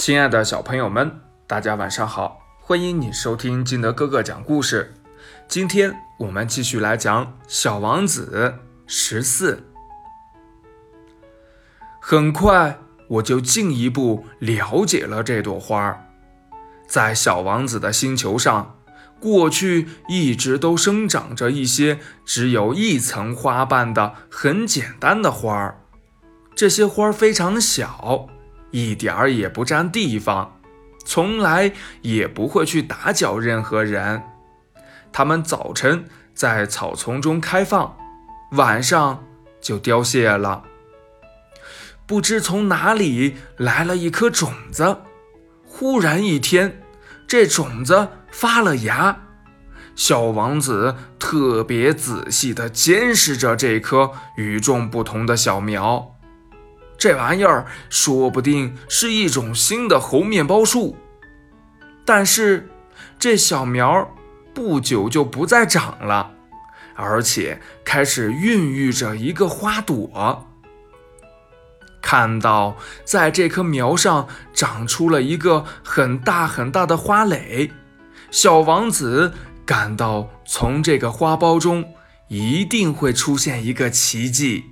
亲爱的小朋友们，大家晚上好！欢迎你收听金德哥哥讲故事。今天我们继续来讲《小王子》十四。很快，我就进一步了解了这朵花儿。在小王子的星球上，过去一直都生长着一些只有一层花瓣的很简单的花儿。这些花儿非常小。一点儿也不占地方，从来也不会去打搅任何人。它们早晨在草丛中开放，晚上就凋谢了。不知从哪里来了一颗种子，忽然一天，这种子发了芽。小王子特别仔细地监视着这颗与众不同的小苗。这玩意儿说不定是一种新的猴面包树，但是这小苗不久就不再长了，而且开始孕育着一个花朵。看到在这棵苗上长出了一个很大很大的花蕾，小王子感到从这个花苞中一定会出现一个奇迹。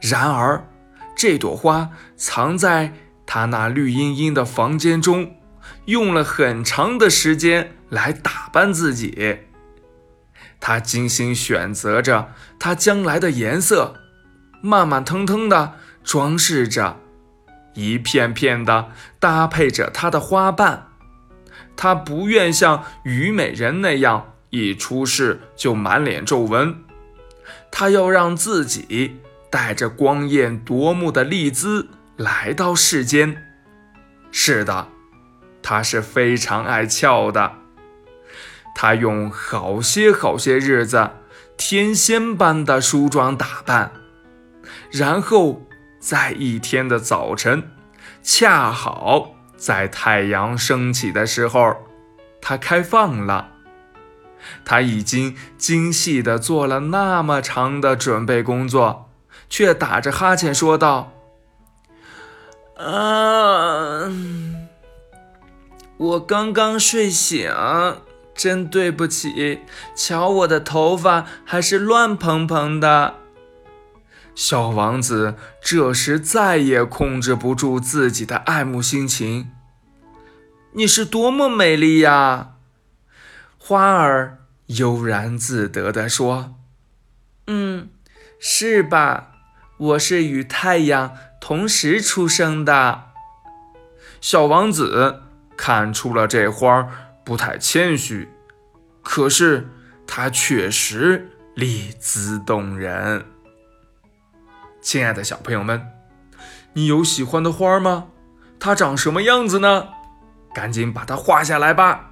然而。这朵花藏在他那绿茵茵的房间中，用了很长的时间来打扮自己。他精心选择着她将来的颜色，慢慢腾腾地装饰着，一片片地搭配着她的花瓣。他不愿像虞美人那样一出世就满脸皱纹，他要让自己。带着光艳夺目的丽姿来到世间。是的，他是非常爱俏的。他用好些好些日子，天仙般的梳妆打扮，然后在一天的早晨，恰好在太阳升起的时候，他开放了。他已经精细地做了那么长的准备工作。却打着哈欠说道：“啊，我刚刚睡醒，真对不起。瞧我的头发还是乱蓬蓬的。”小王子这时再也控制不住自己的爱慕心情。“你是多么美丽呀！”花儿悠然自得地说，“嗯，是吧？”我是与太阳同时出生的。小王子看出了这花不太谦虚，可是它确实丽姿动人。亲爱的小朋友们，你有喜欢的花吗？它长什么样子呢？赶紧把它画下来吧。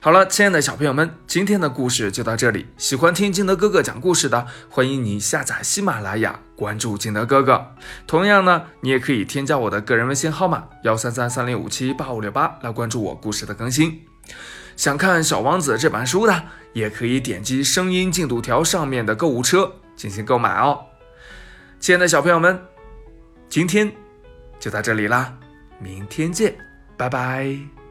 好了，亲爱的小朋友们，今天的故事就到这里。喜欢听金德哥哥讲故事的，欢迎你下载喜马拉雅，关注金德哥哥。同样呢，你也可以添加我的个人微信号码幺三三三零五七八五六八来关注我故事的更新。想看《小王子》这本书的，也可以点击声音进度条上面的购物车进行购买哦。亲爱的小朋友们，今天就到这里啦，明天见，拜拜。